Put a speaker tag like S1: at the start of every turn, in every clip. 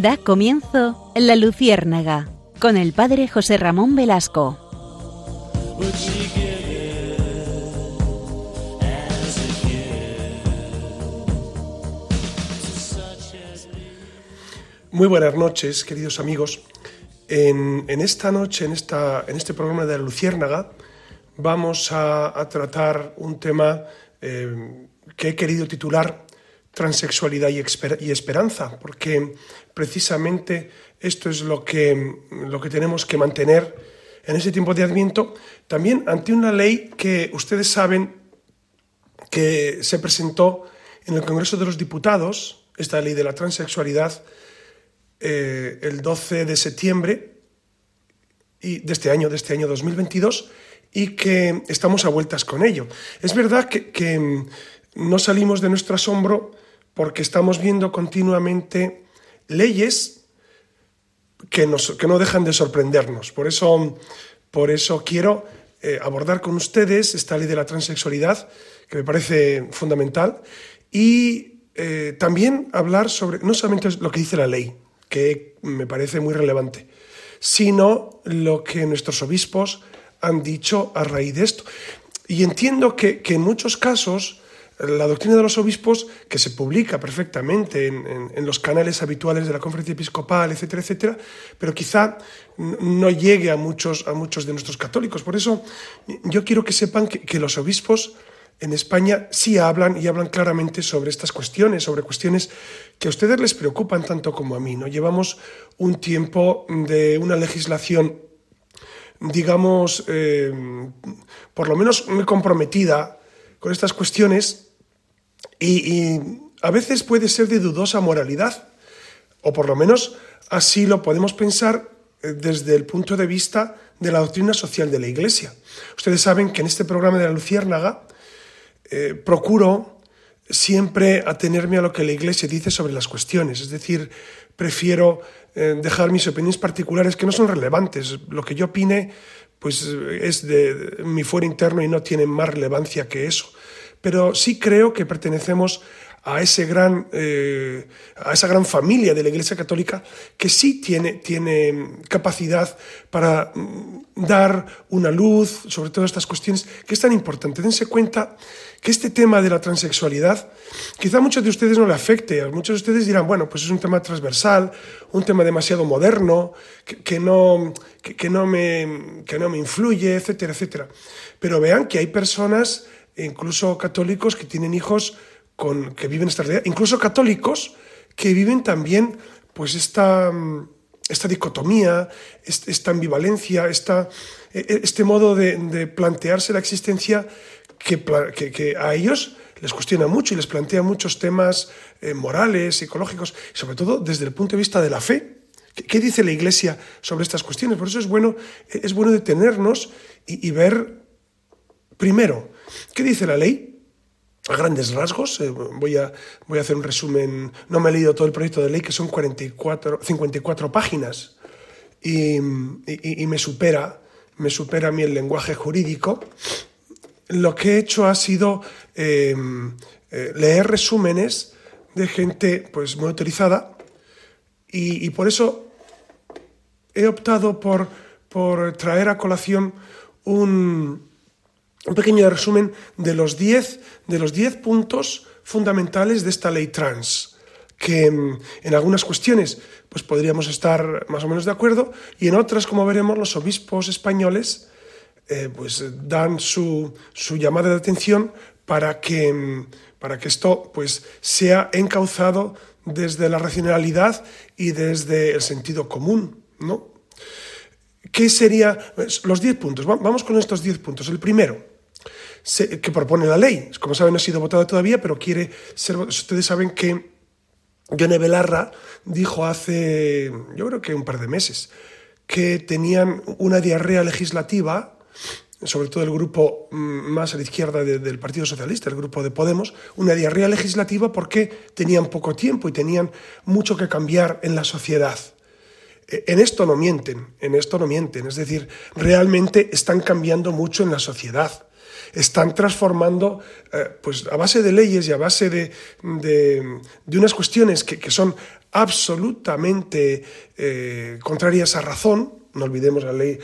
S1: Da comienzo La Luciérnaga con el padre José Ramón Velasco.
S2: Muy buenas noches, queridos amigos. En, esta noche, en, este programa de La Luciérnaga, vamos a, tratar un tema eh, que he querido titular transexualidad y, esperanza, porque precisamente esto es lo que, lo que tenemos que mantener en ese tiempo de Adviento, también ante una ley que ustedes saben que se presentó en el Congreso de los Diputados, esta ley de la transexualidad, eh, el 12 de septiembre y de este año, de este año 2022, y que estamos a vueltas con ello. Es verdad que, que no salimos de nuestro asombro porque estamos viendo continuamente leyes que, que no dejan de sorprendernos. Por eso, por eso quiero eh, abordar con ustedes esta ley de la transexualidad, que me parece fundamental, y eh, también hablar sobre no solamente lo que dice la ley, que me parece muy relevante, sino lo que nuestros obispos han dicho a raíz de esto. Y entiendo que, que en muchos casos la doctrina de los obispos, que se publica perfectamente en, los canales habituales de la conferencia episcopal, etcétera, etcétera, pero quizá no llegue a muchos, a muchos de nuestros católicos. Por eso yo quiero que sepan que, los obispos en España sí hablan y hablan claramente sobre estas cuestiones, sobre cuestiones que a ustedes les preocupan tanto como a mí. ¿no? Llevamos un tiempo de una legislación, digamos, eh, por lo menos muy comprometida con estas cuestiones y, a veces puede ser de dudosa moralidad, o por lo menos así lo podemos pensar eh, desde el punto de vista de la doctrina social de la Iglesia. Ustedes saben que en este programa de la Luciérnaga eh, procuro siempre atenerme a lo que la Iglesia dice sobre las cuestiones, es decir, prefiero eh, dejar mis opiniones particulares que no son relevantes. Lo que yo opine pues es de mi fuero interno y no tiene más relevancia que eso pero sí creo que pertenecemos a, ese gran, eh, a esa gran familia de la Iglesia Católica que sí tiene, tiene capacidad para mm, dar una luz sobre todas estas cuestiones que es tan importante. Dense cuenta que este tema de la transexualidad quizá a muchos de ustedes no le afecte, a muchos de ustedes dirán, bueno, pues es un tema transversal, un tema demasiado moderno, que, no, que, no, me, que no me influye, etcétera, etcétera. Pero vean que hay personas incluso católicos que tienen hijos con, que viven esta realidad, incluso católicos que viven también pues esta, esta dicotomía, esta ambivalencia, esta, e, e, este modo de, plantearse la existencia que, que, a ellos les cuestiona mucho y les plantea muchos temas eh, morales, psicológicos, sobre todo desde el punto de vista de la fe. ¿Qué, dice la Iglesia sobre estas cuestiones? Por eso es bueno, es bueno detenernos y ver, primero, ¿Qué dice la ley? A grandes rasgos, eh, voy, a, voy a hacer un resumen, no me he leído todo el proyecto de ley, que son 44, 54 páginas, y, me supera, me supera a mí el lenguaje jurídico. Lo que he hecho ha sido em, eh, leer resúmenes de gente pues, muy autorizada, y, por eso he optado por, por traer a colación un, un pequeño resumen de los 10 de los puntos fundamentales de esta ley trans que mm, en algunas cuestiones pues podríamos estar más o menos de acuerdo y en otras, como veremos, los obispos españoles eh, pues dan su, su, llamada de atención para que, mm, para que esto pues sea encauzado desde la racionalidad y desde el sentido común, ¿no? ¿Qué sería pues, los 10 puntos? Vamos con estos 10 puntos. El primero, que propone la ley. Como saben, no ha sido votada todavía, pero quiere ser. Ustedes saben que Yone Belarra dijo hace, yo creo que un par de meses, que tenían una diarrea legislativa, sobre todo el grupo mm, más a la izquierda del Partido Socialista, el grupo de Podemos, una diarrea legislativa porque tenían poco tiempo y tenían mucho que cambiar en la sociedad. En esto no mienten, en esto no mienten, es decir, realmente están cambiando mucho en la sociedad. Están transformando, eh, pues a base de leyes y a base de, de, unas cuestiones que, son absolutamente eh, contrarias a razón, no olvidemos la ley,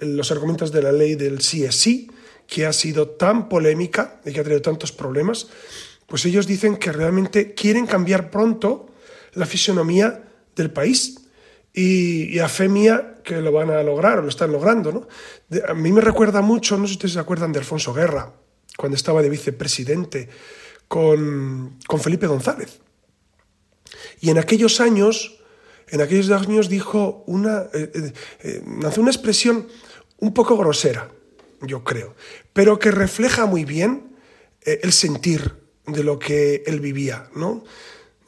S2: los argumentos de la ley del sí es sí, que ha sido tan polémica y que ha traído tantos problemas, pues ellos dicen que realmente quieren cambiar pronto la fisonomía del país. Y, a fe mía que lo van a lograr o lo están logrando. ¿no? a mí me recuerda mucho, no sé si ustedes se acuerdan de Alfonso Guerra, cuando estaba de vicepresidente con, con Felipe González. Y en aquellos años, en aquellos años dijo una, eh, eh, eh, una expresión un poco grosera, yo creo, pero que refleja muy bien el sentir de lo que él vivía, ¿no?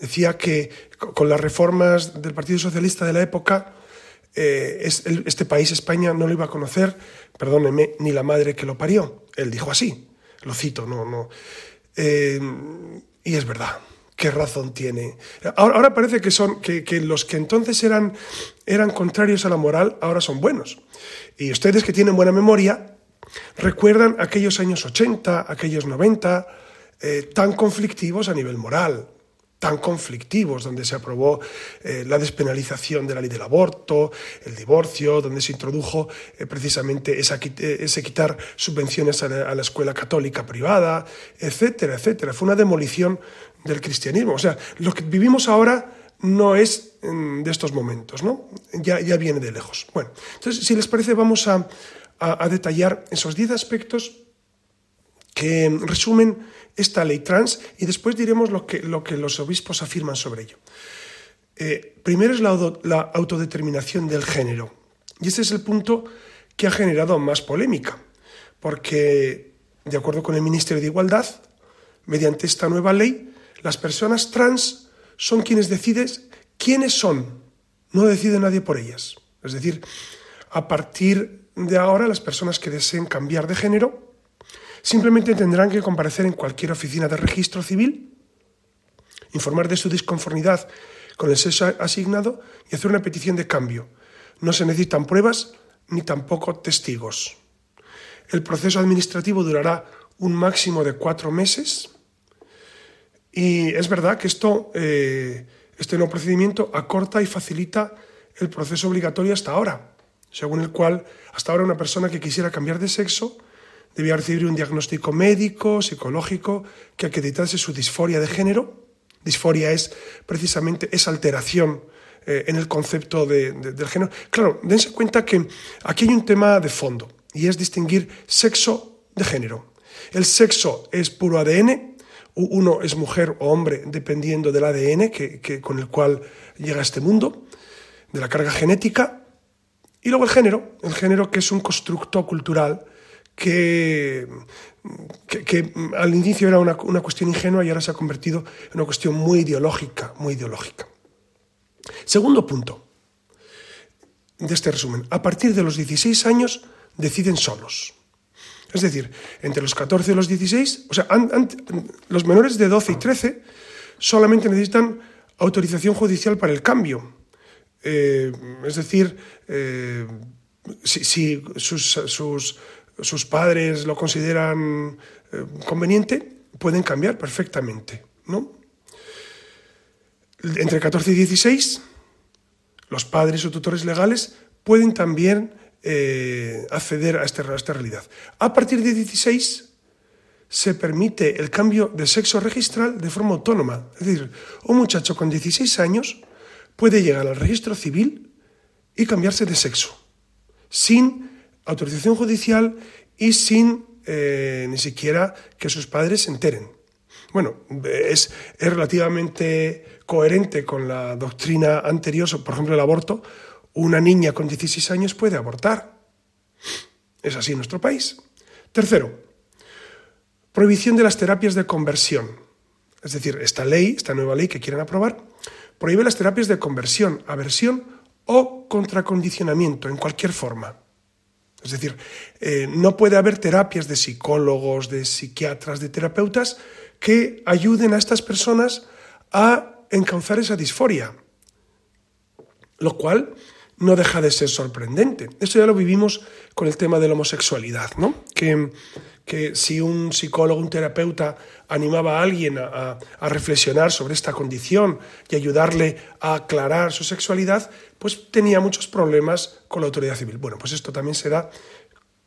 S2: Decía que con las reformas del Partido Socialista de la época, eh, este país, España, no lo iba a conocer, perdóneme, ni la madre que lo parió. Él dijo así, lo cito, no, no. Eh, y es verdad, qué razón tiene. Ahora, parece que, son, que, que, los que entonces eran, eran contrarios a la moral, ahora son buenos. Y ustedes que tienen buena memoria, recuerdan aquellos años 80, aquellos 90, eh, tan conflictivos a nivel moral, tan conflictivos, donde se aprobó eh, la despenalización de la ley del aborto, el divorcio, donde se introdujo eh, precisamente ese quitar subvenciones a la, escuela católica privada, etcétera, etcétera. Fue una demolición del cristianismo. O sea, lo que vivimos ahora no es mm, de estos momentos, ¿no? Ya, ya viene de lejos. Bueno, entonces, si les parece, vamos a, a detallar esos diez aspectos que resumen esta ley trans y después diremos lo que, lo que los obispos afirman sobre ello. Eh, primero es la, la autodeterminación del género. Y este es el punto que ha generado más polémica, porque, de acuerdo con el Ministerio de Igualdad, mediante esta nueva ley, las personas trans son quienes deciden quiénes son, no decide nadie por ellas. Es decir, a partir de ahora, las personas que deseen cambiar de género Simplemente tendrán que comparecer en cualquier oficina de registro civil, informar de su disconformidad con el sexo asignado y hacer una petición de cambio. No se necesitan pruebas ni tampoco testigos. El proceso administrativo durará un máximo de cuatro meses y es verdad que esto, eh, este nuevo procedimiento acorta y facilita el proceso obligatorio hasta ahora, según el cual hasta ahora una persona que quisiera cambiar de sexo debía recibir un diagnóstico médico, psicológico, que acreditase su disforia de género. Disforia es precisamente esa alteración eh, en el concepto de, del género. Claro, dense cuenta que aquí hay un tema de fondo y es distinguir sexo de género. El sexo es puro ADN, uno es mujer o hombre dependiendo del ADN que, con el cual llega a este mundo, de la carga genética, y luego el género, el género que es un constructo cultural que, que, al inicio era una, una, cuestión ingenua y ahora se ha convertido en una cuestión muy ideológica, muy ideológica. Segundo punto de este resumen. A partir de los 16 años deciden solos. Es decir, entre los 14 y los 16, o sea, los menores de 12 y 13 solamente necesitan autorización judicial para el cambio. Eh, es decir, eh, si, si sus, sus sus padres lo consideran eh, conveniente, pueden cambiar perfectamente, ¿no? Entre 14 y 16, los padres o tutores legales pueden también eh, acceder este, a, esta realidad. A partir de 16 se permite el cambio de sexo registral de forma autónoma. Es decir, un muchacho con 16 años puede llegar al registro civil y cambiarse de sexo, sin autorización judicial y sin eh, ni siquiera que sus padres se enteren. Bueno, es, es relativamente coherente con la doctrina anterior, por ejemplo, el aborto. Una niña con 16 años puede abortar. Es así en nuestro país. Tercero, prohibición de las terapias de conversión. Es decir, esta ley, esta nueva ley que quieren aprobar, prohíbe las terapias de conversión, aversión o contracondicionamiento en cualquier forma. Es decir, eh, no puede haber terapias de psicólogos, de psiquiatras, de terapeutas que ayuden a estas personas a encauzar esa disforia, lo cual no deja de ser sorprendente. Esto ya lo vivimos con el tema de la homosexualidad, ¿no? que que si un psicólogo, un terapeuta animaba a alguien a, reflexionar sobre esta condición y ayudarle a aclarar su sexualidad, pues tenía muchos problemas con la autoridad civil. Bueno, pues esto también se da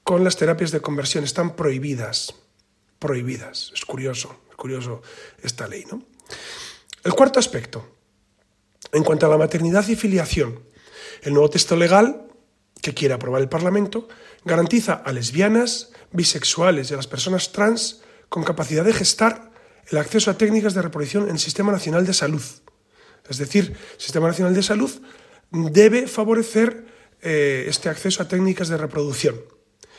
S2: con las terapias de conversión, están prohibidas, prohibidas. Es curioso, es curioso esta ley, ¿no? El cuarto aspecto, en cuanto a la maternidad y filiación, el nuevo texto legal que quiere aprobar el Parlamento garantiza a lesbianas, bisexuales y a las personas trans con capacidad de gestar el acceso a técnicas de reproducción en el Sistema Nacional de Salud. Es decir, el Sistema Nacional de Salud debe favorecer eh, este acceso a técnicas de reproducción,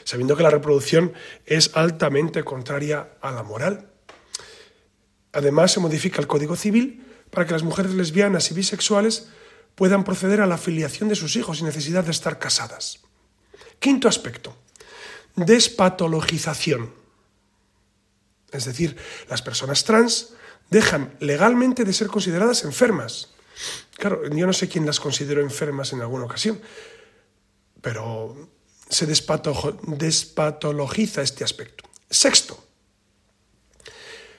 S2: sabiendo que la reproducción es altamente contraria a la moral. Además, se modifica el Código Civil para que las mujeres lesbianas y bisexuales puedan proceder a la filiación de sus hijos sin necesidad de estar casadas. Quinto aspecto, despatologización. Es decir, las personas trans dejan legalmente de ser consideradas enfermas. Claro, yo no sé quién las consideró enfermas en alguna ocasión, pero se despatologiza este aspecto. Sexto,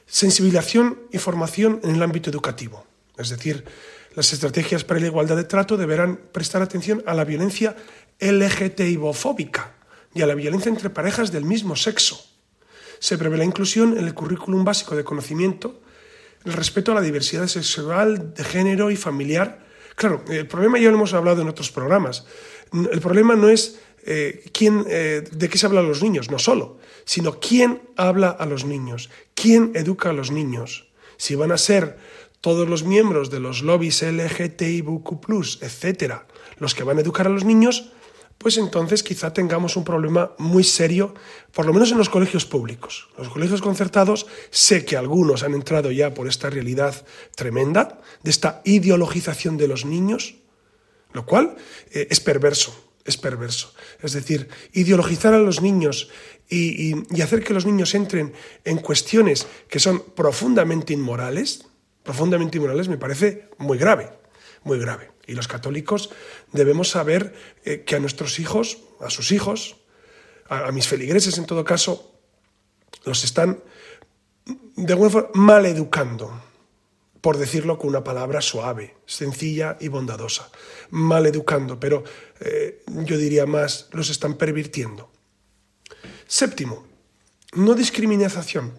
S2: sensibilización y formación en el ámbito educativo. Es decir, las estrategias para la igualdad de trato deberán prestar atención a la violencia LGTBI-fóbica y a la violencia entre parejas del mismo sexo. Se prevé la inclusión en el currículum básico de conocimiento, el respeto a la diversidad sexual, de género y familiar. Claro, el problema ya lo hemos hablado en otros programas. El problema no es eh, quién, eh, de qué se habla a los niños, no solo, sino quién habla a los niños, quién educa a los niños. Si van a ser todos los miembros de los lobbies LGTBIQ, etcétera, los que van a educar a los niños, pues entonces quizá tengamos un problema muy serio, por lo menos en los colegios públicos. Los colegios concertados, sé que algunos han entrado ya por esta realidad tremenda, de esta ideologización de los niños, lo cual eh, es perverso, es perverso. Es decir, ideologizar a los niños y, y hacer que los niños entren en cuestiones que son profundamente inmorales, profundamente inmorales, me parece muy grave, muy grave. Y los católicos debemos saber eh, que a nuestros hijos, a sus hijos, a, mis feligreses en todo caso, los están de alguna forma mal educando, por decirlo con una palabra suave, sencilla y bondadosa. Mal educando, pero eh, yo diría más, los están pervirtiendo. Séptimo, no discriminación.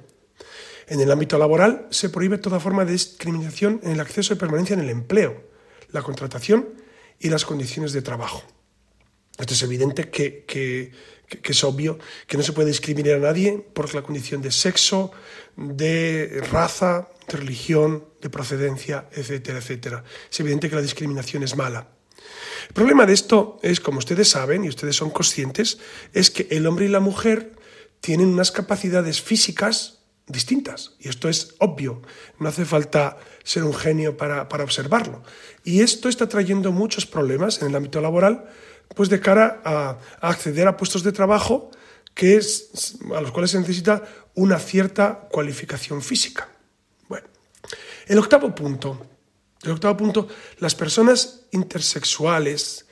S2: En el ámbito laboral se prohíbe toda forma de discriminación en el acceso y permanencia en el empleo, la contratación y las condiciones de trabajo. Esto es evidente que, es obvio que no se puede discriminar a nadie por la condición de sexo, de raza, de religión, de procedencia, etcétera, etcétera. Es evidente que la discriminación es mala. El problema de esto es, como ustedes saben y ustedes son conscientes, es que el hombre y la mujer tienen unas capacidades físicas distintas. Y esto es obvio, no hace falta ser un genio para, observarlo. Y esto está trayendo muchos problemas en el ámbito laboral, pues de cara a, acceder a puestos de trabajo que es, a los cuales se necesita una cierta cualificación física. Bueno, el octavo punto, el octavo punto, las personas intersexuales,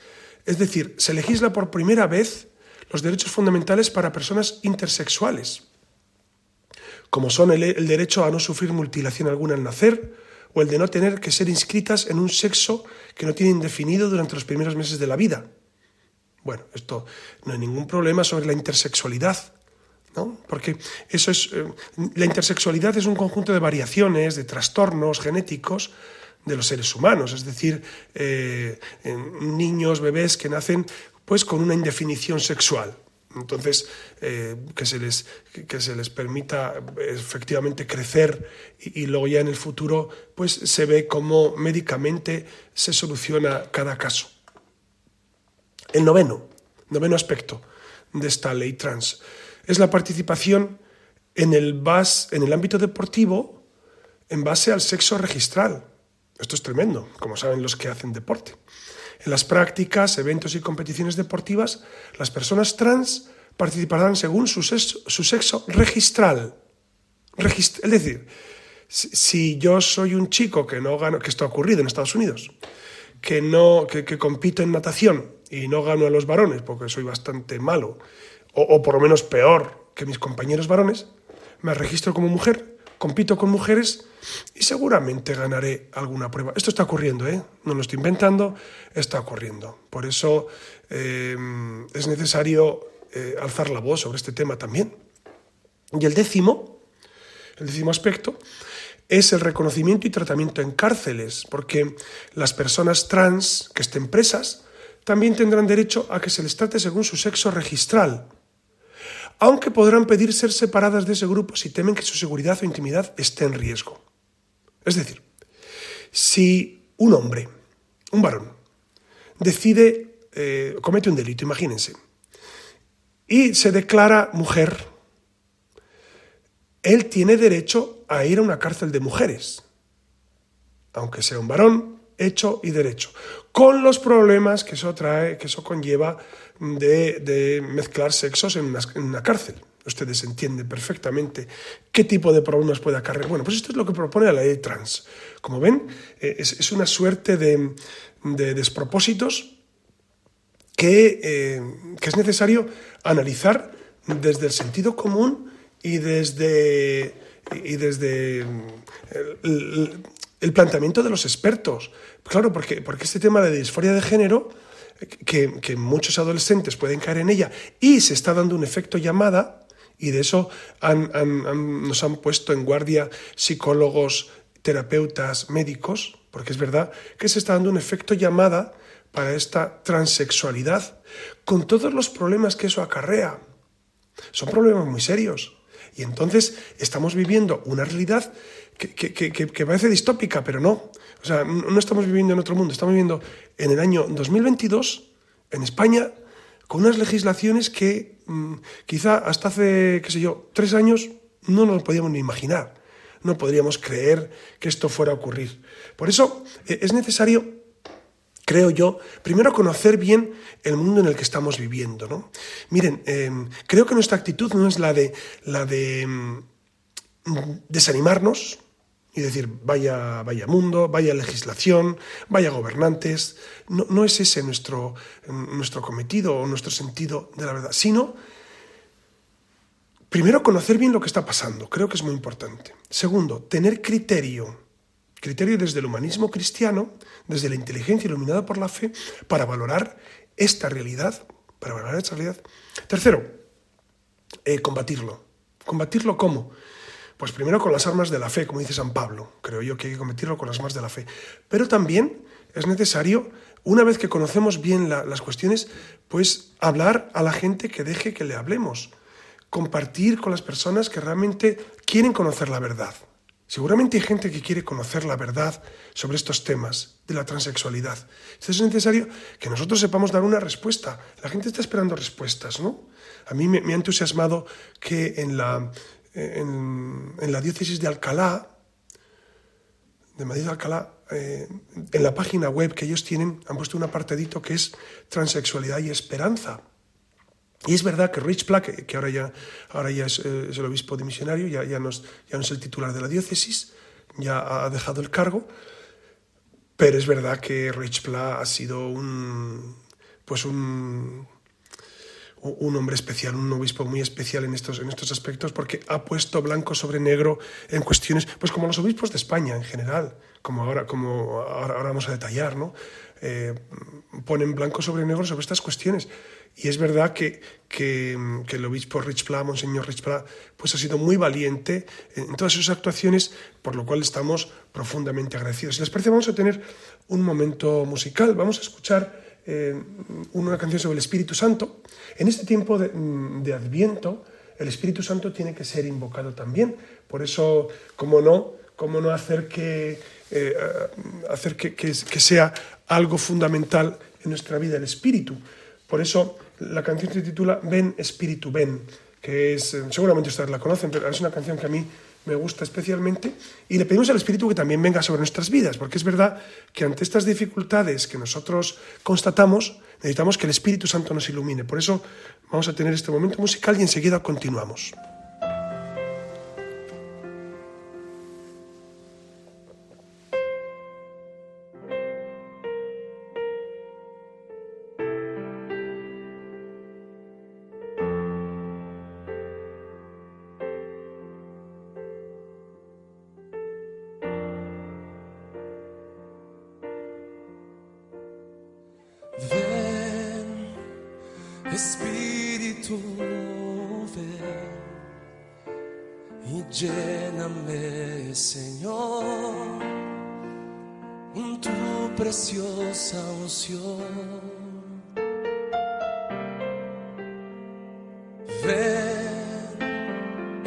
S2: es decir, se legisla por primera vez los derechos fundamentales para personas intersexuales como son el, derecho a no sufrir mutilación alguna al nacer o el de no tener que ser inscritas en un sexo que no tienen definido durante los primeros meses de la vida. Bueno, esto no hay ningún problema sobre la intersexualidad, ¿no? Porque eso es eh, la intersexualidad es un conjunto de variaciones, de trastornos genéticos de los seres humanos, es decir, eh, niños, bebés que nacen pues con una indefinición sexual. Entonces, eh, que, se les, que se les permita efectivamente crecer y, luego ya en el futuro pues se ve cómo médicamente se soluciona cada caso. El noveno, noveno aspecto de esta ley trans es la participación en el, bas, en el ámbito deportivo en base al sexo registral. Esto es tremendo, como saben los que hacen deporte. En las prácticas, eventos y competiciones deportivas, las personas trans participarán según su sexo, registral. es decir, si yo soy un chico que no gano, que esto ha ocurrido en Estados Unidos, que no, que, compito en natación y no gano a los varones porque soy bastante malo, o, por lo menos peor que mis compañeros varones, me registro como mujer, compito con mujeres y seguramente ganaré alguna prueba. Esto está ocurriendo, ¿eh? no lo estoy inventando, está ocurriendo. Por eso eh, es necesario eh, alzar la voz sobre este tema también. Y el décimo, el décimo aspecto, es el reconocimiento y tratamiento en cárceles, porque las personas trans que estén presas también tendrán derecho a que se les trate según su sexo registral, aunque podrán pedir ser separadas de ese grupo si temen que su seguridad o intimidad esté en riesgo. Es decir, si un hombre, un varón, decide, eh, comete un delito, imagínense, y se declara mujer, él tiene derecho a ir a una cárcel de mujeres, aunque sea un varón, hecho y derecho, con los problemas que eso trae, que eso conlleva de, mezclar sexos en una, cárcel. Ustedes entienden perfectamente qué tipo de problemas puede acarrear. Bueno, pues esto es lo que propone la ley trans. Como ven, eh, es, una suerte de, despropósitos que, eh, que es necesario analizar desde el sentido común y desde, y desde planteamiento de los expertos. Claro, porque, porque este tema de disforia de género, que, muchos adolescentes pueden caer en ella y se está dando un efecto llamada, y de eso nos han puesto en guardia psicólogos, terapeutas, médicos, porque es verdad que se está dando un efecto llamada para esta transexualidad, con todos los problemas que eso acarrea. Son problemas muy serios. Y entonces estamos viviendo una realidad que, parece distópica, pero no. O sea, no estamos viviendo en otro mundo, estamos viviendo en el año 2022, en España, con unas legislaciones que mm, quizá hasta hace, qué sé yo, tres años no nos podíamos ni imaginar. No podríamos creer que esto fuera a ocurrir. Por eso eh, es necesario creo yo, primero conocer bien el mundo en el que estamos viviendo. ¿no? Miren, em, creo que nuestra actitud no es la de, la de em, desanimarnos y decir, vaya, vaya mundo, vaya legislación, vaya gobernantes. No, no es ese nuestro, nuestro cometido o nuestro sentido de la verdad, sino primero conocer bien lo que está pasando, creo que es muy importante. Segundo, tener criterio criterio desde el humanismo cristiano, desde la inteligencia iluminada por la fe, para valorar esta realidad, para valorar esta realidad. Tercero, eh, combatirlo. ¿Combatirlo cómo? Pues primero con las armas de la fe, como dice San Pablo. Creo yo que hay que combatirlo con las armas de la fe. Pero también es necesario, una vez que conocemos bien las cuestiones, pues hablar a la gente que deje que le hablemos. Compartir con las personas que realmente quieren conocer la verdad. Seguramente hay gente que quiere conocer la verdad sobre estos temas de la transexualidad. Entonces es necesario que nosotros sepamos dar una respuesta. La gente está esperando respuestas, ¿no? A mí me, ha entusiasmado que en la, en, la diócesis de Alcalá, de Madrid de Alcalá, eh, en la página web que ellos tienen, han puesto un apartadito que es transexualidad y esperanza. Y es verdad que Rich Platt, que ahora ya, ahora ya es, eh, el obispo dimisionario, ya, ya, no es, ya no es el titular de la diócesis, ya ha dejado el cargo, pero es verdad que Rich Platt ha sido un, pues un, un hombre especial, un obispo muy especial en estos, en estos aspectos, porque ha puesto blanco sobre negro en cuestiones, pues como los obispos de España en general, como ahora, como ahora, vamos a detallar, ¿no? Eh, ponen blanco sobre negro sobre estas cuestiones. Y es verdad que, que, el obispo Rich Pla, Monseñor Rich Pla, pues ha sido muy valiente en todas sus actuaciones, por lo cual estamos profundamente agradecidos. Si les parece, vamos a tener un momento musical. Vamos a escuchar eh, una canción sobre el Espíritu Santo. En este tiempo de, de Adviento, el Espíritu Santo tiene que ser invocado también. Por eso, como no, cómo no hacer que, eh, hacer que, que, que, sea algo fundamental en nuestra vida el Espíritu. Por eso la canción se titula Ven Espíritu, ven, que es, eh, seguramente ustedes la conocen, pero es una canción que a mí me gusta especialmente, y le pedimos al Espíritu que también venga sobre nuestras vidas, porque es verdad que ante estas dificultades que nosotros constatamos, necesitamos que el Espíritu Santo nos ilumine. Por eso vamos a tener este momento musical y enseguida continuamos.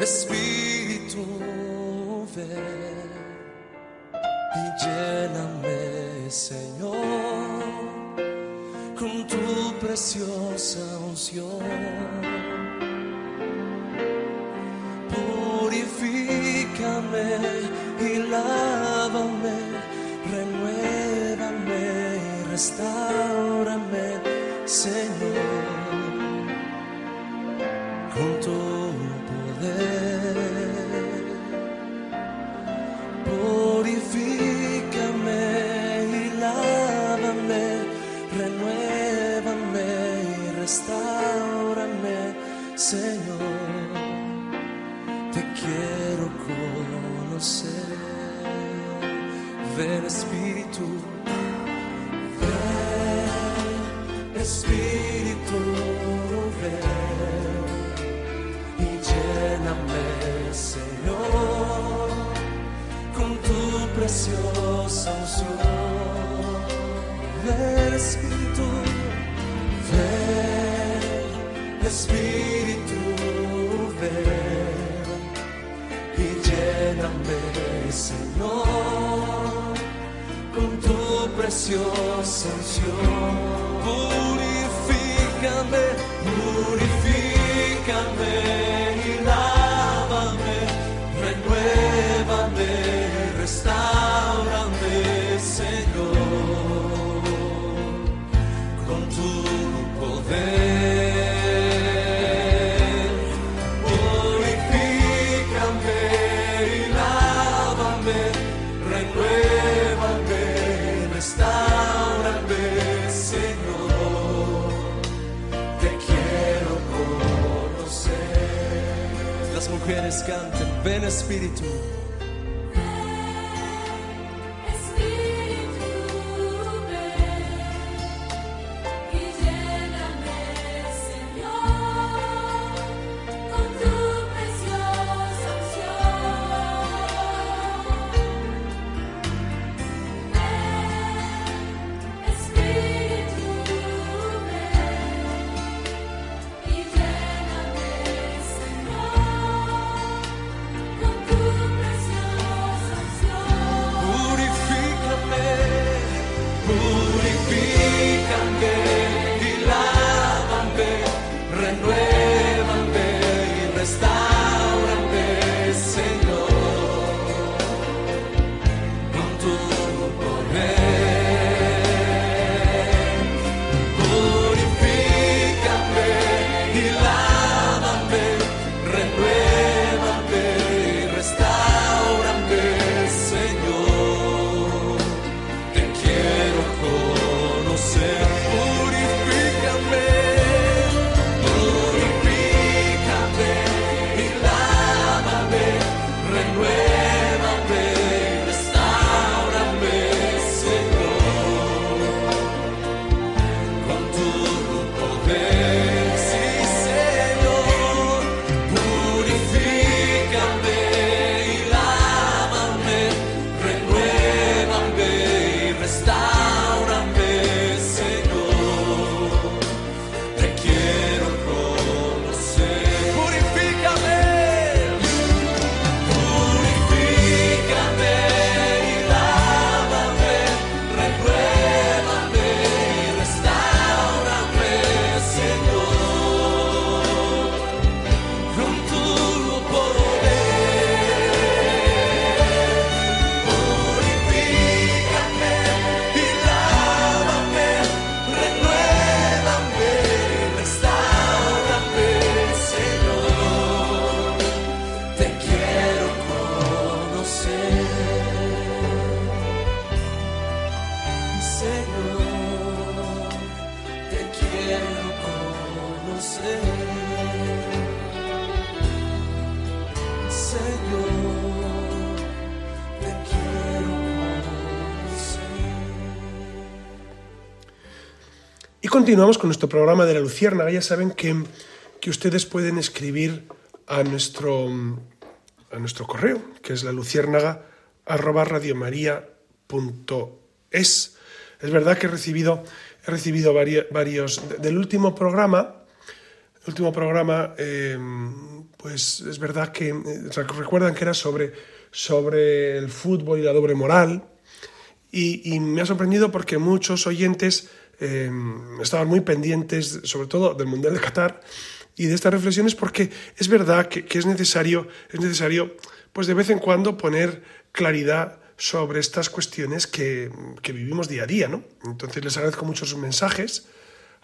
S3: Espíritu, ven y lléname, Señor, con tu preciosa unción. Purifícame y lávame, renuévame y. descanten. Ven Espíritu.
S2: Continuamos con nuestro programa de la Luciérnaga. Ya saben que, que ustedes pueden escribir a nuestro, a nuestro correo, que es la luciérnaga arroba. Es verdad que he recibido, he recibido vari- varios... de- Del último programa, el último programa, eh, pues es verdad que eh, recuerdan que era sobre, sobre el fútbol y la doble moral. Y me ha sorprendido porque muchos oyentes eh, estaban muy pendientes, sobre todo del Mundial de Qatar y de estas reflexiones, porque es verdad que, es necesario, es necesario, pues de vez en cuando poner claridad sobre estas cuestiones que, que vivimos día a día, ¿no? Entonces les agradezco mucho sus mensajes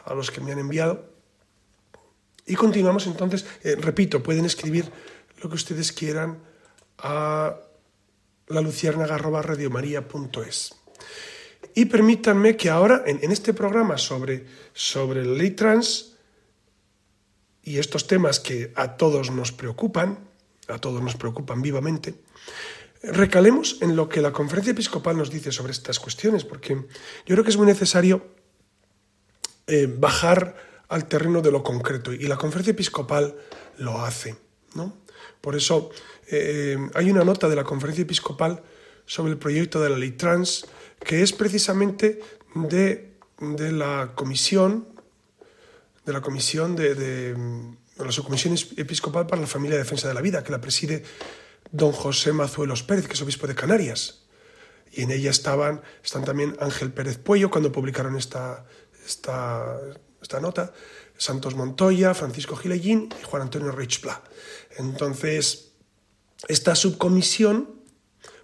S2: a los que me han enviado. Y continuamos entonces, eh, repito, pueden escribir lo que ustedes quieran a la luciérnaga.radiomaría.es. Y permítanme que ahora, en, este programa sobre, sobre la ley trans y estos temas que a todos nos preocupan, a todos nos preocupan vivamente, recalemos en lo que la conferencia episcopal nos dice sobre estas cuestiones, porque yo creo que es muy necesario eh, bajar al terreno de lo concreto y la conferencia episcopal lo hace. ¿no? Por eso eh, hay una nota de la conferencia episcopal sobre el proyecto de la ley trans que es precisamente de, de la comisión de la comisión de, la subcomisión episcopal para la familia y defensa de la vida que la preside don José Mazuelos Pérez que es obispo de Canarias y en ella estaban están también Ángel Pérez Puello cuando publicaron esta, esta, esta nota, Santos Montoya, Francisco Gilellín y Juan Antonio Reichpla. Entonces, esta subcomisión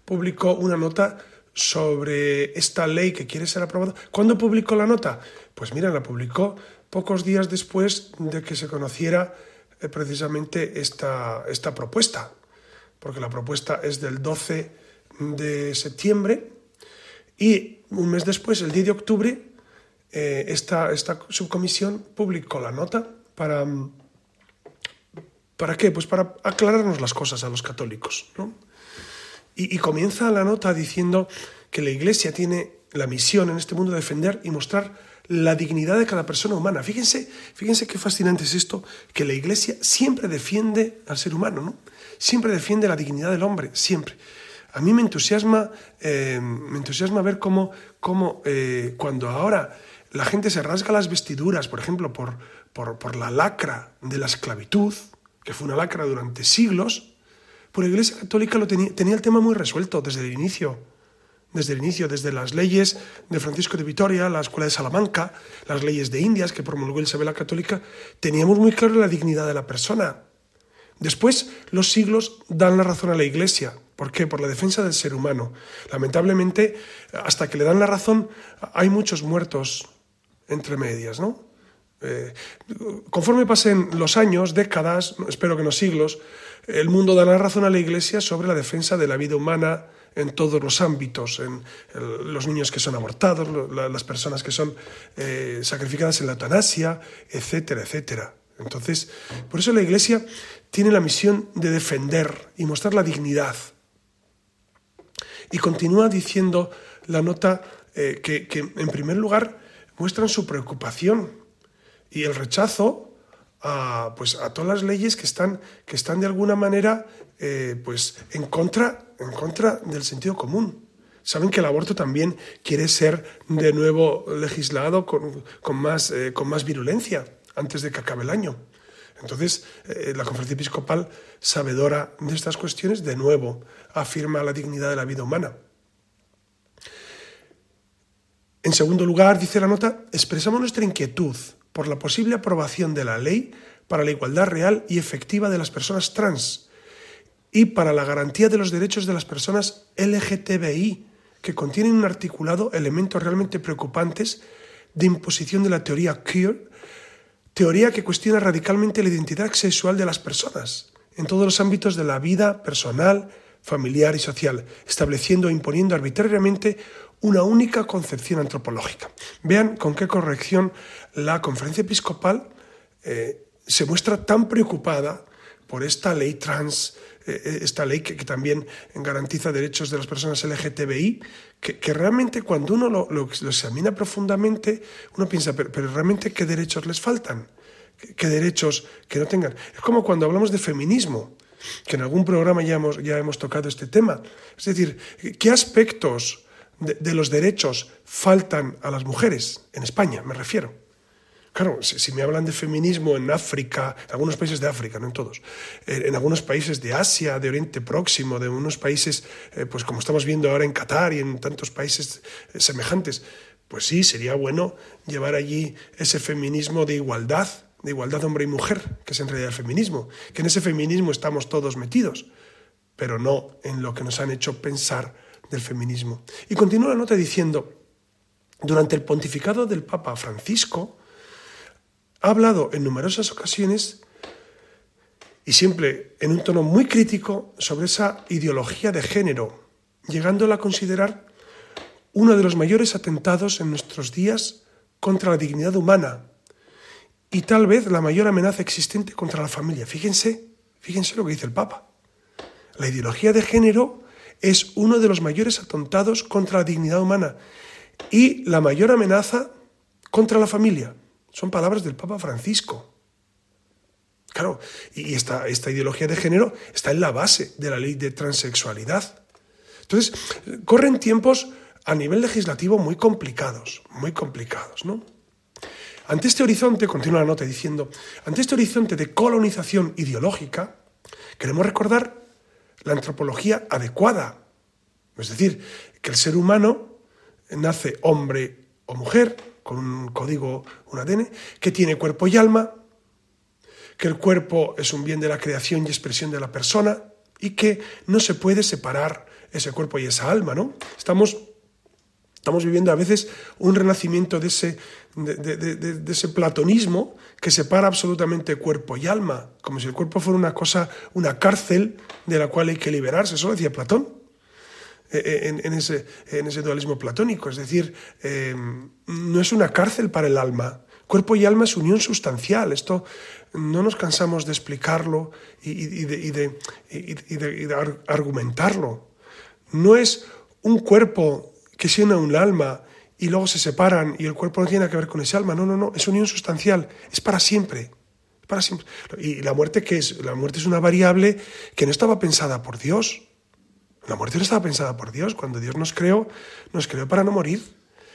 S2: publicó una nota sobre esta ley que quiere ser aprobada. ¿Cuándo publicó la nota? Pues mira, la publicó pocos días después de que se conociera eh, precisamente esta, esta propuesta, porque la propuesta es del 12 de septiembre y un mes después, el 10 de octubre, eh, esta, esta subcomisión publicó la nota para... ¿Para qué? Pues para aclararnos las cosas a los católicos. ¿no? Y, comienza la nota diciendo que la Iglesia tiene la misión en este mundo de defender y mostrar la dignidad de cada persona humana. Fíjense, fíjense qué fascinante es esto, que la Iglesia siempre defiende al ser humano, ¿no? Siempre defiende la dignidad del hombre, siempre. A mí me entusiasma, eh, me entusiasma ver cómo, cómo eh, cuando ahora la gente se rasga las vestiduras, por ejemplo, por, por, por la lacra de la esclavitud, que fue una lacra durante siglos, pues la Iglesia Católica lo tenía, tenía el tema muy resuelto desde el inicio. Desde el inicio, desde las leyes de Francisco de Vitoria, la Escuela de Salamanca, las leyes de Indias que promulgó Isabel Católica, teníamos muy claro la dignidad de la persona. Después, los siglos dan la razón a la Iglesia. ¿Por qué? Por la defensa del ser humano. Lamentablemente, hasta que le dan la razón, hay muchos muertos entre medias, ¿no? Eh, conforme pasen los años, décadas, espero que no siglos, el mundo dará razón a la Iglesia sobre la defensa de la vida humana en todos los ámbitos, en los niños que son abortados, las personas que son eh, sacrificadas en la eutanasia, etcétera, etcétera. Entonces, por eso la Iglesia tiene la misión de defender y mostrar la dignidad y continúa diciendo la nota eh, que, que, en primer lugar, muestran su preocupación y el rechazo a, pues, a todas las leyes que están, que están de alguna manera eh, pues, en, contra, en contra del sentido común. Saben que el aborto también quiere ser de nuevo legislado con, con más, eh, con más virulencia antes de que acabe el año. Entonces, eh, la conferencia episcopal, sabedora de estas cuestiones, de nuevo afirma la dignidad de la vida humana. En segundo lugar, dice la nota, expresamos nuestra inquietud por la posible aprobación de la ley para la igualdad real y efectiva de las personas trans y para la garantía de los derechos de las personas LGTBI, que contienen un articulado elementos realmente preocupantes de imposición de la teoría queer, teoría que cuestiona radicalmente la identidad sexual de las personas en todos los ámbitos de la vida personal, familiar y social, estableciendo e imponiendo arbitrariamente una única concepción antropológica. Vean con qué corrección la conferencia episcopal eh, se muestra tan preocupada por esta ley trans, eh, eh, esta ley que, también garantiza derechos de las personas LGTBI, que, realmente cuando uno lo, examina profundamente, uno piensa, pero, pero realmente qué derechos les faltan, qué, qué derechos que no tengan. Es como cuando hablamos de feminismo, que en algún programa ya hemos, ya hemos tocado este tema. Es decir, ¿qué aspectos de, de los derechos faltan a las mujeres? En España, me refiero. Claro, si, si me hablan de feminismo en África, en algunos países de África, no en todos, en, en algunos países de Asia, de Oriente Próximo, de unos países, eh, pues como estamos viendo ahora en Qatar y en tantos países eh, semejantes, pues sí, sería bueno llevar allí ese feminismo de igualdad, de igualdad hombre y mujer, que es en realidad el feminismo, que en ese feminismo estamos todos metidos, pero no en lo que nos han hecho pensar del feminismo. Y continúa la nota diciendo, durante el pontificado del Papa Francisco, ha hablado en numerosas ocasiones y siempre en un tono muy crítico sobre esa ideología de género, llegándola a considerar uno de los mayores atentados en nuestros días contra la dignidad humana y tal vez la mayor amenaza existente contra la familia. Fíjense, fíjense lo que dice el Papa. La ideología de género es uno de los mayores atentados contra la dignidad humana y la mayor amenaza contra la familia. Son palabras del Papa Francisco. Claro, y esta, esta ideología de género está en la base de la ley de transexualidad. Entonces, corren tiempos a nivel legislativo muy complicados, muy complicados, ¿no? Ante este horizonte, continúa la nota diciendo, ante este horizonte de colonización ideológica, queremos recordar la antropología adecuada. Es decir, que el ser humano nace hombre o mujer, con un código, un ADN, que tiene cuerpo y alma, que el cuerpo es un bien de la creación y expresión de la persona y que no se puede separar ese cuerpo y esa alma, ¿no? Estamos, estamos viviendo a veces un renacimiento de ese, de, ese platonismo que separa absolutamente cuerpo y alma, como si el cuerpo fuera una cosa, una cárcel de la cual hay que liberarse, eso decía Platón en, en ese, en ese dualismo platónico. Es decir, eh, no es una cárcel para el alma. Cuerpo y alma es unión sustancial. Esto no nos cansamos de explicarlo y, de, argumentarlo. No es un cuerpo que se un alma y luego se separan y el cuerpo no tiene nada que ver con ese alma. No, no, no. Es unión sustancial. Es para siempre. Para siempre. Y la muerte, ¿qué es? La muerte es una variable que no estaba pensada por Dios. La muerte no estaba pensada por Dios. Cuando Dios nos creó, nos creó para no morir.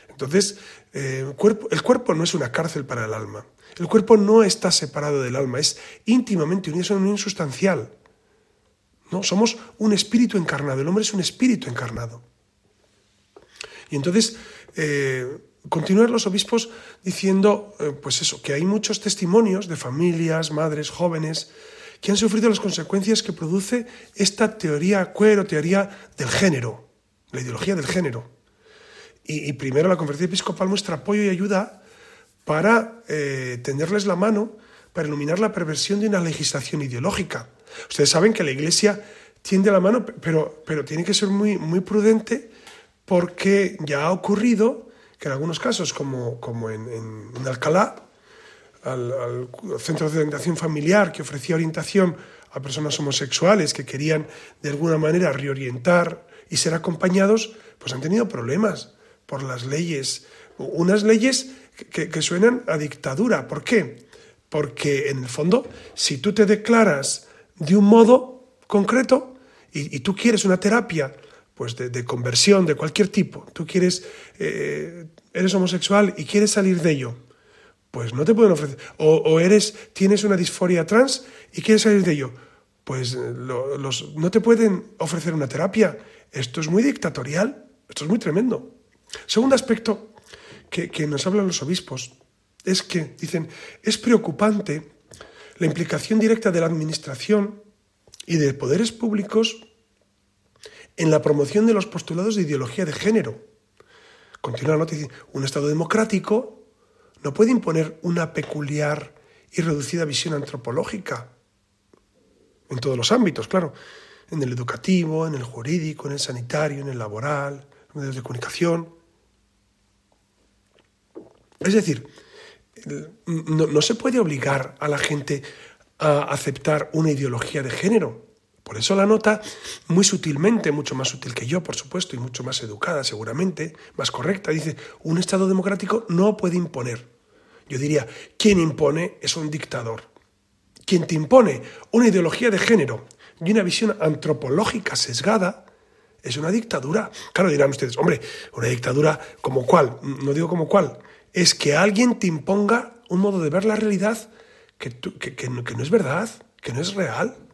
S2: Entonces, eh, el, cuerpo, no es una cárcel para el alma. El cuerpo no está separado del alma, es íntimamente unido, es una unión sustancial. ¿no? Somos un espíritu encarnado, el hombre es un espíritu encarnado. Y entonces, eh, continúan los obispos diciendo, eh, pues eso, que hay muchos testimonios de familias, madres, jóvenes, que han sufrido las consecuencias que produce esta teoría queer o teoría del género, la ideología del género. Y, y primero la conferencia episcopal muestra apoyo y ayuda para eh, tenderles la mano para iluminar la perversión de una legislación ideológica. Ustedes saben que la Iglesia tiende la mano, pero, pero tiene que ser muy, muy prudente porque ya ha ocurrido que en algunos casos, como, como en, en- en Alcalá, al, centro de orientación familiar que ofrecía orientación a personas homosexuales que querían de alguna manera reorientar y ser acompañados, pues han tenido problemas por las leyes, unas leyes que, suenan a dictadura. ¿Por qué? Porque en el fondo, si tú te declaras de un modo concreto y, tú quieres una terapia pues de, de conversión de cualquier tipo, tú quieres, eh, eres homosexual y quieres salir de ello, pues no te pueden ofrecer. O, eres, tienes una disforia trans y quieres salir de ello, pues eh, lo- los, no te pueden ofrecer una terapia. Esto es muy dictatorial, esto es muy tremendo. Segundo aspecto que, que nos hablan los obispos es que, dicen, es preocupante la implicación directa de la administración y de poderes públicos en la promoción de los postulados de ideología de género. Continúa la dice, un Estado democrático no puede imponer una peculiar y reducida visión antropológica en todos los ámbitos, claro, en el educativo, en el jurídico, en el sanitario, en el laboral, en medios de comunicación. Es decir, no se puede obligar a la gente a aceptar una ideología de género. Por eso la nota, muy sutilmente, mucho más sutil que yo, por supuesto, y mucho más educada seguramente, más correcta, dice, un Estado democrático no puede imponer. Yo diría, quien impone es un dictador. Quien te impone una ideología de género y una visión antropológica sesgada es una dictadura. Claro, dirán ustedes, hombre, una dictadura como cuál, no digo como cuál, es que alguien te imponga un modo de ver la realidad que, que no es verdad, que no es real.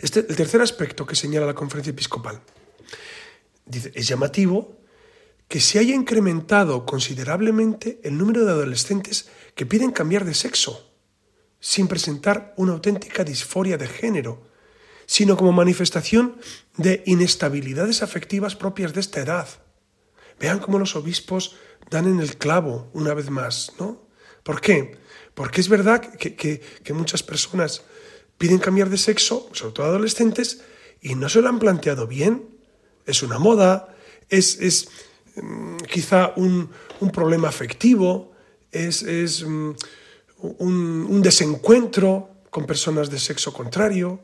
S2: Este, el tercer aspecto que señala la conferencia episcopal. Dice, es llamativo que se haya incrementado considerablemente el número de adolescentes que piden cambiar de sexo, sin presentar una auténtica disforia de género, sino como manifestación de inestabilidades afectivas propias de esta edad. Vean cómo los obispos dan en el clavo una vez más, ¿no? ¿Por qué? Porque es verdad que, muchas personas piden cambiar de sexo, sobre todo adolescentes, y no se lo han planteado bien. Es una moda, es, es, mm, quizá un, un problema afectivo, es, es, mm, un, un desencuentro con personas de sexo contrario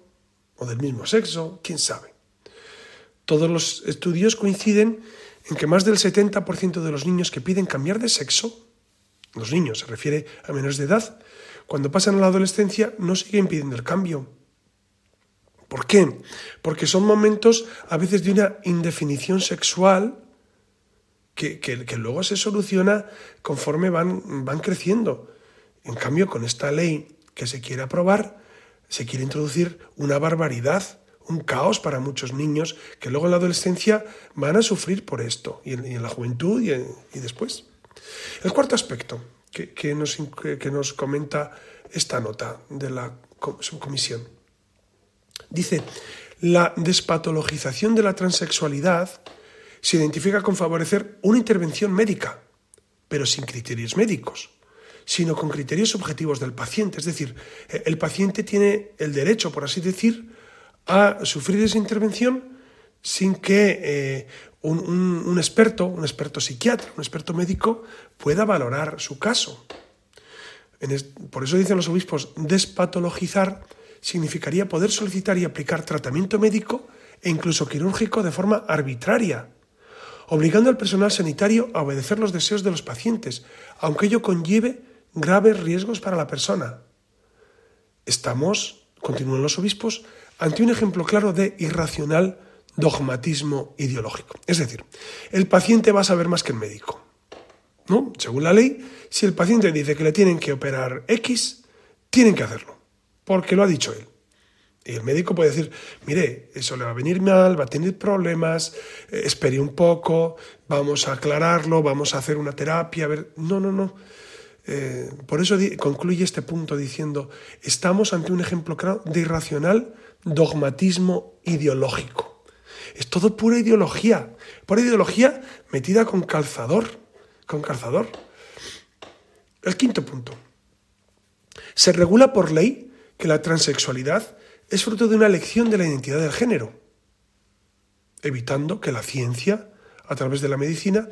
S2: o del mismo sexo, quién sabe. Todos los estudios coinciden en que más del 70% de los niños que piden cambiar de sexo, los niños se refiere a menores de edad, cuando pasan a la adolescencia no siguen pidiendo el cambio. ¿Por qué? Porque son momentos a veces de una indefinición sexual que, que- luego se soluciona conforme van, van creciendo. En cambio, con esta ley que se quiere aprobar, se quiere introducir una barbaridad, un caos para muchos niños que luego en la adolescencia van a sufrir por esto, y en, la juventud y, en- y después. El cuarto aspecto que, nos, que nos comenta esta nota de la co- subcomisión dice, la despatologización de la transexualidad se identifica con favorecer una intervención médica, pero sin criterios médicos, sino con criterios subjetivos del paciente. Es decir, eh, el paciente tiene el derecho, por así decir, a sufrir esa intervención sin que eh, un, experto, un experto psiquiatra, un experto médico pueda valorar su caso. Por eso dicen los obispos, despatologizar significaría poder solicitar y aplicar tratamiento médico e incluso quirúrgico de forma arbitraria, obligando al personal sanitario a obedecer los deseos de los pacientes, aunque ello conlleve graves riesgos para la persona. Estamos, continúan los obispos, ante un ejemplo claro de irracional dogmatismo ideológico. Es decir, el paciente va a saber más que el médico. ¿no? Según la ley, si el paciente dice que le tienen que operar X, tienen que hacerlo, porque lo ha dicho él. Y el médico puede decir, mire, eso le va a venir mal, va a tener problemas, eh, espere un poco, vamos a aclararlo, vamos a hacer una terapia, a ver, no, no, no. Eh, por eso concluye este punto diciendo, estamos ante un ejemplo claro de irracional dogmatismo ideológico. Es todo pura ideología, pura ideología metida con calzador, con calzador. El quinto punto. Se regula por ley que la transexualidad es fruto de una elección de la identidad del género, evitando que la ciencia, a través de la medicina,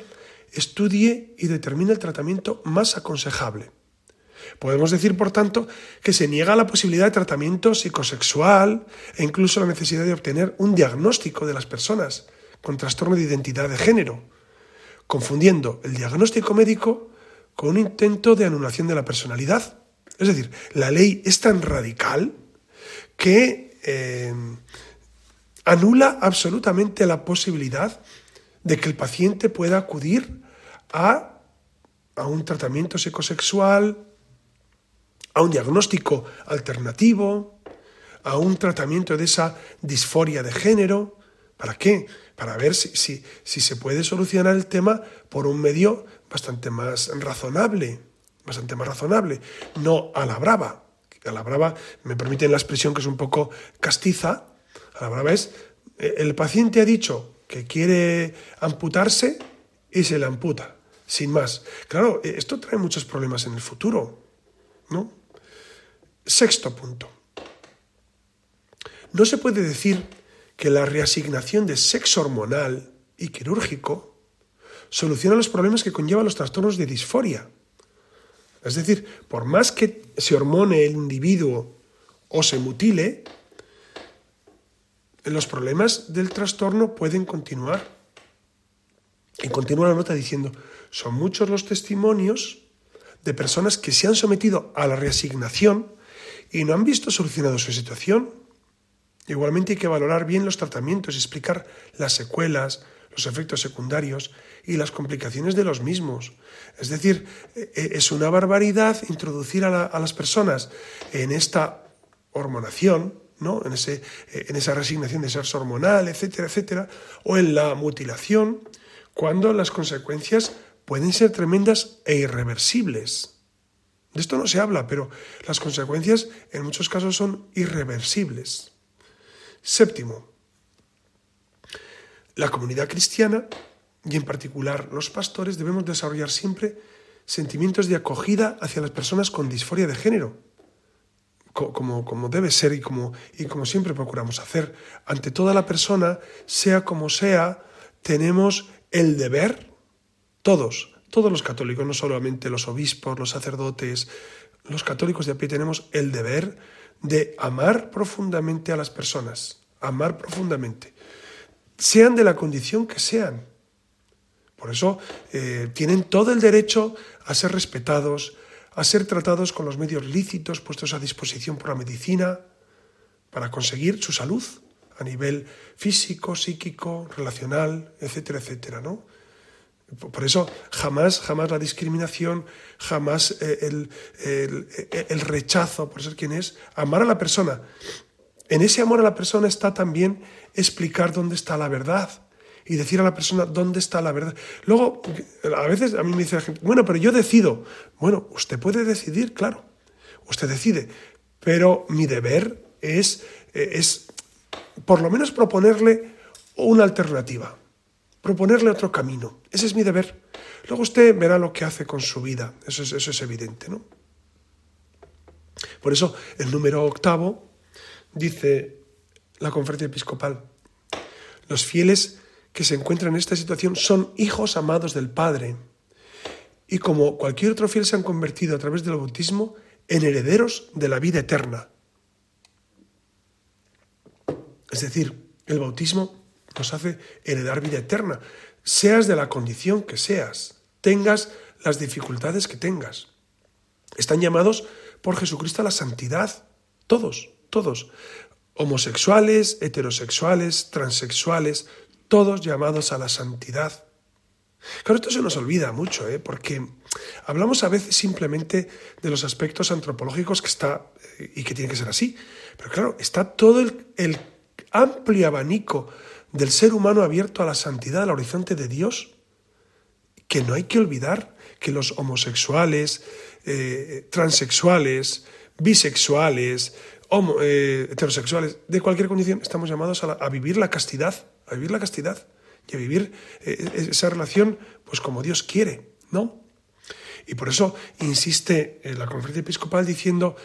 S2: estudie y determine el tratamiento más aconsejable. Podemos decir, por tanto, que se niega la posibilidad de tratamiento psicosexual e incluso la necesidad de obtener un diagnóstico de las personas con trastorno de identidad de género, confundiendo el diagnóstico médico con un intento de anulación de la personalidad. Es decir, la ley es tan radical que eh, anula absolutamente la posibilidad de que el paciente pueda acudir a, a un tratamiento psicosexual, a un diagnóstico alternativo, a un tratamiento de esa disforia de género. ¿Para qué? Para ver si, si, se puede solucionar el tema por un medio bastante más razonable, bastante más razonable, no a la brava. A la brava, me permiten la expresión que es un poco castiza, a la brava es, eh, el paciente ha dicho que quiere amputarse y se le amputa, sin más. Claro, eh, esto trae muchos problemas en el futuro, ¿no? Sexto punto. No se puede decir que la reasignación de sexo hormonal y quirúrgico soluciona los problemas que conllevan los trastornos de disforia. Es decir, por más que se hormone el individuo o se mutile, los problemas del trastorno pueden continuar. Y continúa la nota diciendo, son muchos los testimonios de personas que se han sometido a la reasignación y no han visto solucionado su situación. Igualmente hay que valorar bien los tratamientos y explicar las secuelas, los efectos secundarios y las complicaciones de los mismos. Es decir, eh, eh, es una barbaridad introducir a, la- a las personas en esta hormonación, ¿no? en, ese, eh, en esa resignación de sexo hormonal, etcétera, etcétera, o en la mutilación, cuando las consecuencias pueden ser tremendas e irreversibles. De esto no se habla, pero las consecuencias en muchos casos son irreversibles. Séptimo, la comunidad cristiana y en particular los pastores debemos desarrollar siempre sentimientos de acogida hacia las personas con disforia de género, co- como, como debe ser y como, y como siempre procuramos hacer. Ante toda la persona, sea como sea, tenemos el deber, todos, todos los católicos, no solamente los obispos, los sacerdotes, los católicos de a pie tenemos el deber de amar profundamente a las personas, amar profundamente, sean de la condición que sean. Por eso eh, tienen todo el derecho a ser respetados, a ser tratados con los medios lícitos puestos a disposición por la medicina para conseguir su salud a nivel físico, psíquico, relacional, etcétera, etcétera, ¿no? Por eso jamás, jamás la discriminación, jamás eh, el, el- el rechazo por ser quien es, amar a la persona. En ese amor a la persona está también explicar dónde está la verdad y decir a la persona dónde está la verdad. Luego, a veces a mí me dice la gente, bueno, pero yo decido. Bueno, usted puede decidir, claro, usted decide, pero mi deber es, eh, es por lo menos proponerle una alternativa, proponerle otro camino. Ese es mi deber. Luego usted verá lo que hace con su vida, eso es, eso es evidente, ¿no? Por eso el número octavo dice la conferencia episcopal, los fieles que se encuentran en esta situación son hijos amados del Padre y como cualquier otro fiel se han convertido a través del bautismo en herederos de la vida eterna. Es decir, el bautismo nos hace heredar vida eterna, seas de la condición que seas, tengas las dificultades que tengas. Están llamados por Jesucristo a la santidad, todos, todos, homosexuales, heterosexuales, transexuales, todos llamados a la santidad. Claro, esto se nos olvida mucho, ¿eh? porque hablamos a veces simplemente de los aspectos antropológicos que está eh, y que tiene que ser así. Pero claro, está todo el amplio abanico del ser humano abierto a la santidad, al horizonte de Dios, que no hay que olvidar que los homosexuales, eh, transexuales, bisexuales, eh, heterosexuales, de cualquier condición, estamos llamados a, la- a vivir la castidad, a vivir la castidad y a vivir eh, esa relación pues como Dios quiere, ¿no? Y por eso insiste en la conferencia episcopal diciendo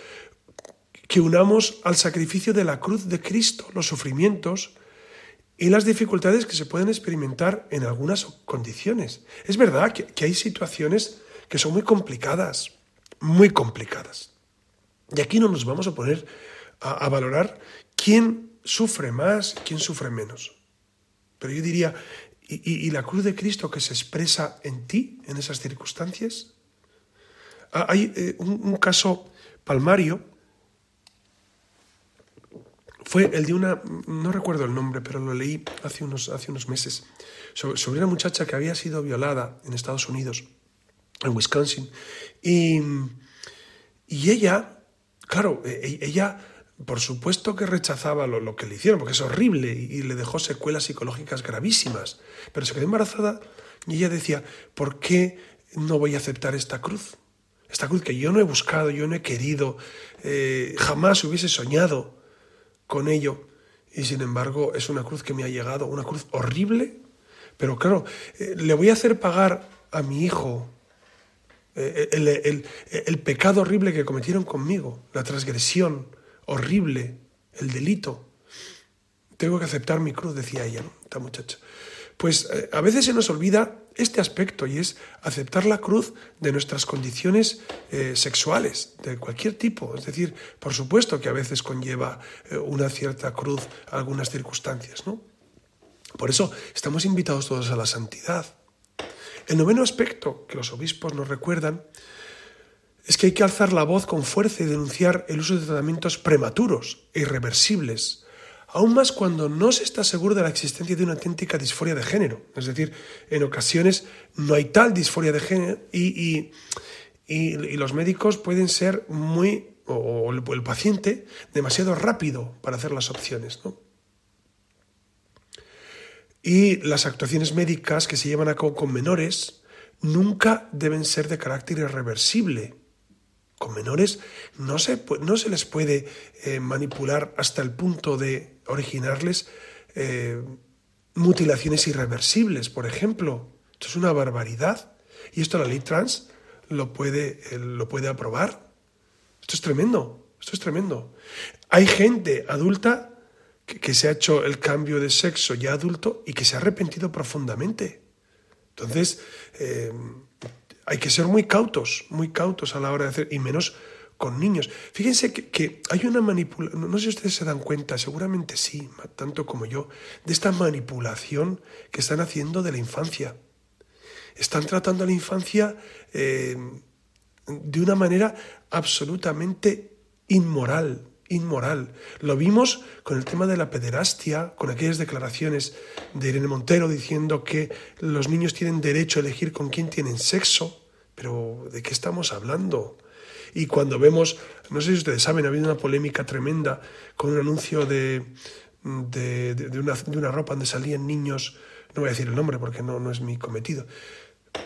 S2: que unamos al sacrificio de la cruz de Cristo los sufrimientos y las dificultades que se pueden experimentar en algunas condiciones. Es verdad que, hay situaciones que son muy complicadas, muy complicadas. Y aquí no nos vamos a poner a, valorar quién sufre más, quién sufre menos. Pero yo diría, ¿y, la cruz de Cristo que se expresa en ti, en esas circunstancias? Ah, Hay eh, un caso palmario, fue el de una, no recuerdo el nombre, pero lo leí hace unos, hace unos meses, sobre, sobre una muchacha que había sido violada en Estados Unidos, en Wisconsin, y, y ella, claro, e- e- ella por supuesto que rechazaba lo, lo que le hicieron, porque es horrible y, le dejó secuelas psicológicas gravísimas, pero se quedó embarazada y ella decía, ¿por qué no voy a aceptar esta cruz? Esta cruz que yo no he buscado, yo no he querido, eh, jamás hubiese soñado con ello. Y sin embargo es una cruz que me ha llegado, una cruz horrible. Pero claro, eh, le voy a hacer pagar a mi hijo eh, el, el- el pecado horrible que cometieron conmigo, la transgresión horrible, el delito. Tengo que aceptar mi cruz, decía ella, esta muchacha. Pues eh, a veces se nos olvida este aspecto y es aceptar la cruz de nuestras condiciones eh, sexuales, de cualquier tipo. Es decir, por supuesto que a veces conlleva eh, una cierta cruz algunas circunstancias, ¿no? Por eso estamos invitados todos a la santidad. El noveno aspecto que los obispos nos recuerdan es que hay que alzar la voz con fuerza y denunciar el uso de tratamientos prematuros e irreversibles, aún más cuando no se está seguro de la existencia de una auténtica disforia de género. Es decir, en ocasiones no hay tal disforia de género y, los médicos pueden ser muy, o, el, paciente, demasiado rápido para hacer las opciones. ¿no? Y las actuaciones médicas que se llevan a cabo con menores nunca deben ser de carácter irreversible. Con menores no se, no se les puede eh, manipular hasta el punto de originarles eh, mutilaciones irreversibles, por ejemplo. Esto es una barbaridad. Y esto la ley trans lo puede, eh, lo puede aprobar. Esto es tremendo, esto es tremendo. Hay gente adulta que, se ha hecho el cambio de sexo ya adulto y que se ha arrepentido profundamente. Entonces, eh, hay que ser muy cautos, muy cautos a la hora de hacer, y menos con niños. Fíjense que, hay una manipulación, no sé si ustedes se dan cuenta, seguramente sí, tanto como yo, de esta manipulación que están haciendo de la infancia. Están tratando a la infancia eh, de una manera absolutamente inmoral, inmoral. Lo vimos con el tema de la pederastia, con aquellas declaraciones de Irene Montero diciendo que los niños tienen derecho a elegir con quién tienen sexo. Pero ¿de qué estamos hablando? Y cuando vemos, no sé si ustedes saben, ha habido una polémica tremenda con un anuncio de, de, de- de una, ropa donde salían niños, no voy a decir el nombre porque no, no es mi cometido,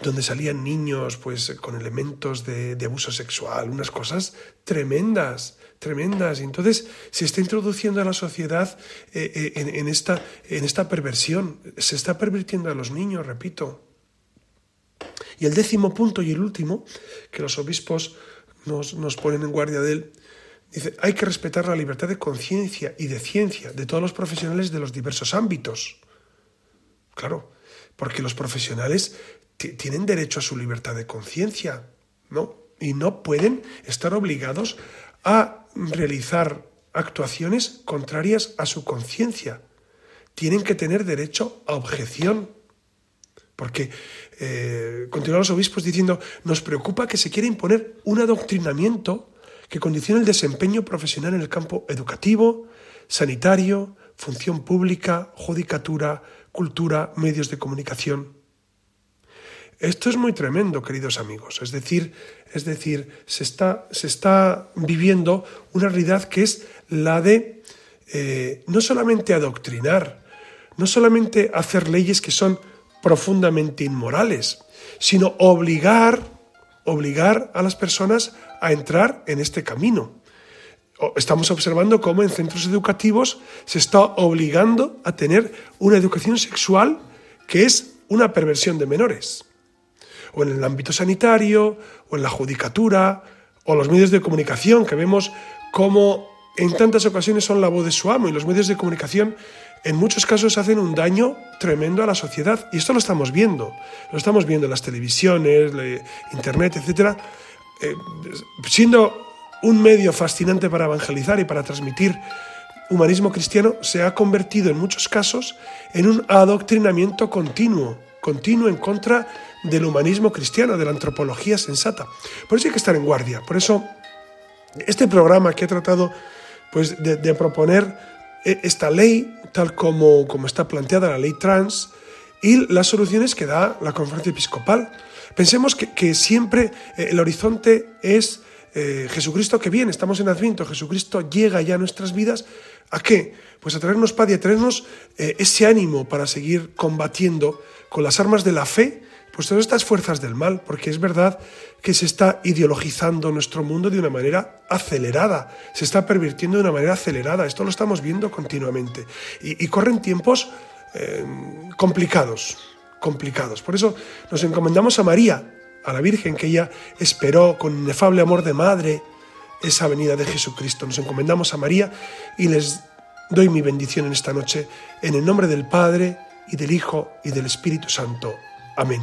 S2: donde salían niños pues con elementos de, abuso sexual, unas cosas tremendas, tremendas. Y entonces se está introduciendo a la sociedad eh, eh, en esta, en esta perversión, se está pervirtiendo a los niños, repito. Y el décimo punto y el último, que los obispos nos, ponen en guardia de él, dice, hay que respetar la libertad de conciencia y de ciencia de todos los profesionales de los diversos ámbitos. Claro, porque los profesionales ti- tienen derecho a su libertad de conciencia, ¿no? Y no pueden estar obligados a realizar actuaciones contrarias a su conciencia. Tienen que tener derecho a objeción. Porque eh, continúan los obispos diciendo, nos preocupa que se quiera imponer un adoctrinamiento que condicione el desempeño profesional en el campo educativo, sanitario, función pública, judicatura, cultura, medios de comunicación. Esto es muy tremendo, queridos amigos. Es decir, es decir, se está, se está viviendo una realidad que es la de eh, no solamente adoctrinar, no solamente hacer leyes que son profundamente inmorales, sino obligar, obligar a las personas a entrar en este camino. Estamos observando cómo en centros educativos se está obligando a tener una educación sexual que es una perversión de menores o en el ámbito sanitario, o en la judicatura, o los medios de comunicación, que vemos cómo en tantas ocasiones son la voz de su amo, y los medios de comunicación en muchos casos hacen un daño tremendo a la sociedad. Y esto lo estamos viendo, lo estamos viendo en las televisiones, le- internet, etc. siendo un medio fascinante para evangelizar y para transmitir humanismo cristiano, se ha convertido en muchos casos en un adoctrinamiento continuo, continuo en contra del humanismo cristiano, de la antropología sensata. Por eso hay que estar en guardia. Por eso este programa que he tratado pues, de, de proponer eh, esta ley, tal como, como está planteada la ley trans, y las soluciones que da la conferencia episcopal. Pensemos que, que siempre eh, el horizonte es eh, Jesucristo que viene, estamos en Adviento, Jesucristo llega ya a nuestras vidas. ¿A qué? Pues a traernos paz y a traernos eh, ese ánimo para seguir combatiendo con las armas de la fe pues todas estas fuerzas del mal, porque es verdad que se está ideologizando nuestro mundo de una manera acelerada, se está pervirtiendo de una manera acelerada, esto lo estamos viendo continuamente. Y, corren tiempos eh, complicados, complicados. Por eso nos encomendamos a María, a la Virgen, que ella esperó con inefable amor de madre esa venida de Jesucristo. Nos encomendamos a María y les doy mi bendición en esta noche, en el nombre del Padre, y del Hijo y del Espíritu Santo. Amén.